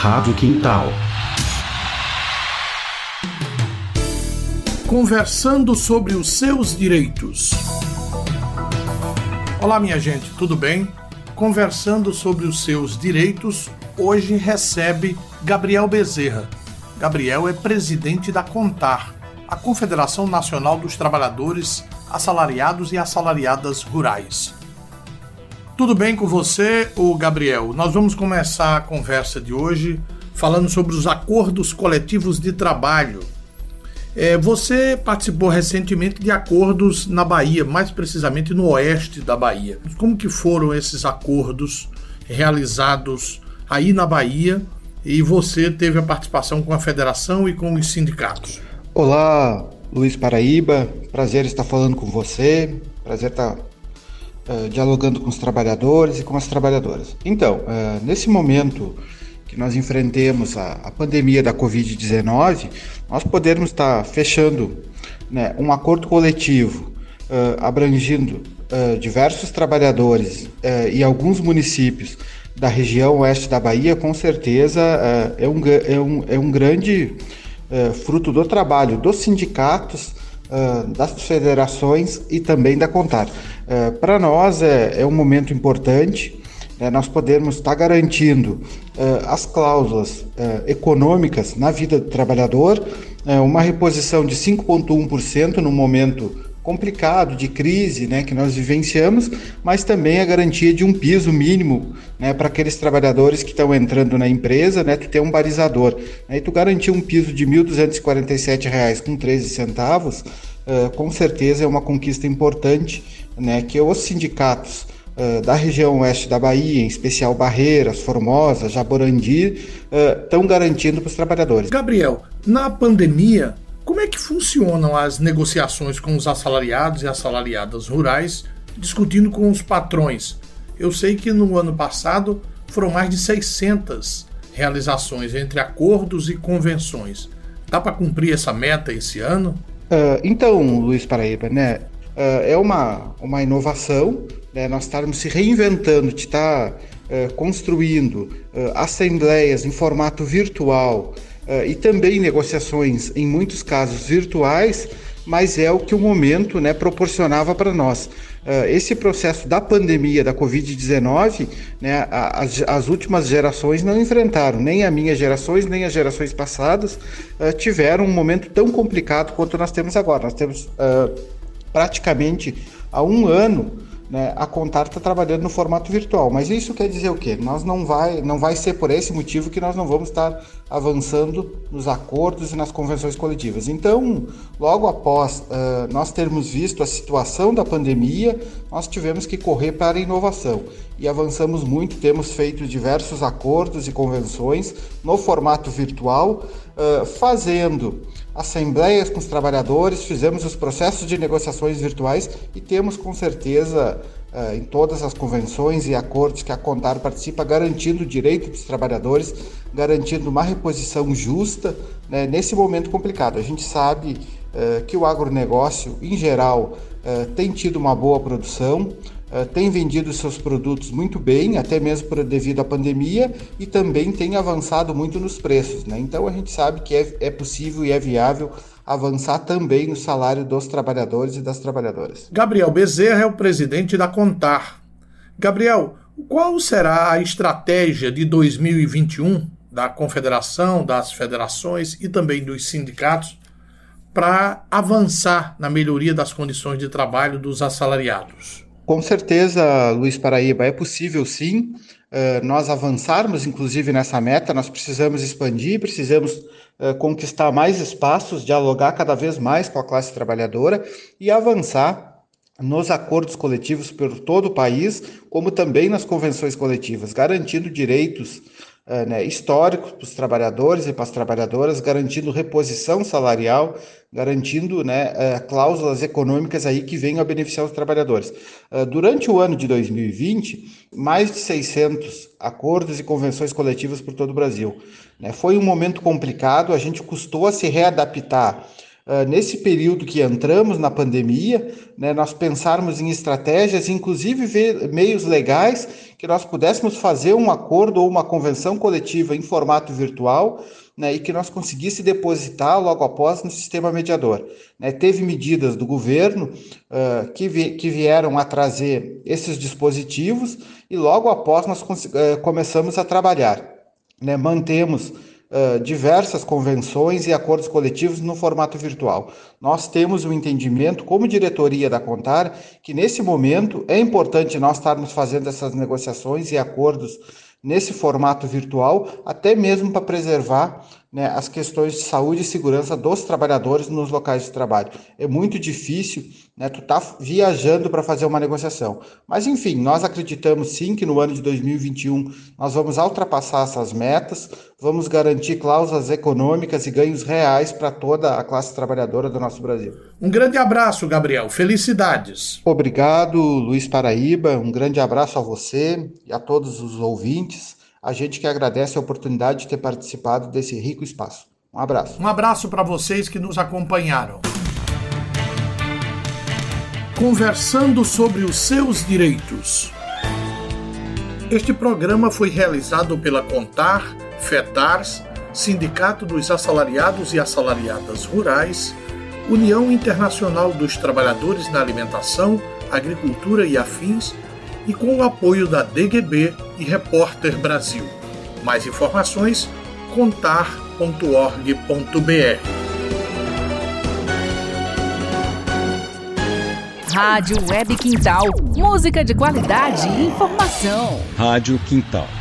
Rádio Quintal. Conversando sobre os seus direitos. Olá, minha gente, tudo bem? Conversando sobre os seus direitos, hoje recebe Gabriel Bezerra. Gabriel é presidente da CONTAR, a Confederação Nacional dos Trabalhadores Assalariados e Assalariadas Rurais. Tudo bem com você, o Gabriel? Nós vamos começar a conversa de hoje falando sobre os acordos coletivos de trabalho. É, você participou recentemente de acordos na Bahia, mais precisamente no oeste da Bahia. Como que foram esses acordos realizados aí na Bahia e você teve a participação com a federação e com os sindicatos? Olá, Luiz Paraíba, prazer estar falando com você, prazer estar uh, dialogando com os trabalhadores e com as trabalhadoras. Então, uh, nesse momento que nós enfrentemos a, a pandemia da Covid-19, nós podemos estar fechando né, um acordo coletivo uh, abrangindo diversos trabalhadores e alguns municípios da região oeste da Bahia, com certeza é, um, é, um, é um grande fruto do trabalho dos sindicatos, das federações e também da Contar. É, Para nós é, é, um momento importante, né, nós podemos estar garantindo é, as cláusulas econômicas na vida do trabalhador, uma reposição de 5,1% no momento complicado de crise né, que nós vivenciamos, mas também a garantia de um piso mínimo né, para aqueles trabalhadores que estão entrando na empresa, né, tu ter um balizador. Né, e tu garantir um piso de R$ 1.247,13, uh, com certeza é uma conquista importante né, que os sindicatos uh, da região oeste da Bahia, em especial Barreiras, Formosa, Jaborandi, estão uh, garantindo para os trabalhadores. Gabriel, na pandemia, é que funcionam as negociações com os assalariados e assalariadas rurais, discutindo com os patrões? Eu sei que no ano passado foram mais de 600 realizações entre acordos e convenções. Dá para cumprir essa meta esse ano? Uh, então, Luiz Paraíba, né? uh, é uma, uma inovação, né? nós estarmos se reinventando, de estar uh, construindo uh, assembleias em formato virtual e também negociações, em muitos casos, virtuais, mas é o que o momento né, proporcionava para nós. esse processo da pandemia da Covid-19, né, as, as, últimas gerações não enfrentaram, nem as minhas gerações, nem as gerações passadas tiveram um momento tão complicado quanto nós temos agora. Nós temos praticamente há um ano né, a Contar está trabalhando no formato virtual. Mas isso quer dizer o quê? Nós não vai, não vai ser por esse motivo que nós não vamos estar avançando nos acordos e nas convenções coletivas. Então, logo após uh, nós termos visto a situação da pandemia, nós tivemos que correr para a inovação e avançamos muito. Temos feito diversos acordos e convenções no formato virtual, uh, fazendo assembleias com os trabalhadores, fizemos os processos de negociações virtuais e temos com certeza uh, em todas as convenções e acordos que a Contar participa, garantindo o direito dos trabalhadores, garantindo uma reposição justa né, nesse momento complicado. A gente sabe uh, que o agronegócio, em geral, uh, tem tido uma boa produção, Uh, tem vendido seus produtos muito bem, até mesmo por, devido à pandemia, e também tem avançado muito nos preços. Né? Então a gente sabe que é, é possível e é viável avançar também no salário dos trabalhadores e das trabalhadoras. Gabriel Bezerra é o presidente da Contar. Gabriel, qual será a estratégia de 2021 da Confederação, das federações e também dos sindicatos para avançar na melhoria das condições de trabalho dos assalariados? Com certeza, Luiz Paraíba, é possível sim uh, nós avançarmos, inclusive, nessa meta. Nós precisamos expandir, precisamos uh, conquistar mais espaços, dialogar cada vez mais com a classe trabalhadora e avançar nos acordos coletivos por todo o país, como também nas convenções coletivas, garantindo direitos uh, né, históricos para os trabalhadores e para as trabalhadoras, garantindo reposição salarial, garantindo né, uh, cláusulas econômicas aí que venham a beneficiar os trabalhadores. Uh, durante o ano de 2020, mais de 600 acordos e convenções coletivas por todo o Brasil. Né? Foi um momento complicado, a gente custou a se readaptar nesse período que entramos na pandemia, né, nós pensarmos em estratégias, inclusive ver meios legais que nós pudéssemos fazer um acordo ou uma convenção coletiva em formato virtual né, e que nós conseguisse depositar logo após no sistema mediador. Né, teve medidas do governo uh, que, vi, que vieram a trazer esses dispositivos e logo após nós uh, começamos a trabalhar. Né, mantemos diversas convenções e acordos coletivos no formato virtual. Nós temos o um entendimento, como diretoria da Contar, que nesse momento é importante nós estarmos fazendo essas negociações e acordos nesse formato virtual, até mesmo para preservar né, as questões de saúde e segurança dos trabalhadores nos locais de trabalho. É muito difícil, né, tu tá viajando para fazer uma negociação. Mas enfim, nós acreditamos sim que no ano de 2021 nós vamos ultrapassar essas metas, vamos garantir cláusulas econômicas e ganhos reais para toda a classe trabalhadora do nosso Brasil. Um grande abraço, Gabriel. Felicidades. Obrigado, Luiz Paraíba. Um grande abraço a você e a todos os ouvintes. A gente que agradece a oportunidade de ter participado desse rico espaço. Um abraço. Um abraço para vocês que nos acompanharam. Conversando sobre os seus direitos. Este programa foi realizado pela Contar, FETARS, Sindicato dos Assalariados e Assalariadas Rurais, União Internacional dos Trabalhadores na Alimentação, Agricultura e Afins e com o apoio da DGB e Repórter Brasil. Mais informações contar.org.br. Rádio Web Quintal. Música de qualidade e informação. Rádio Quintal